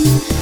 you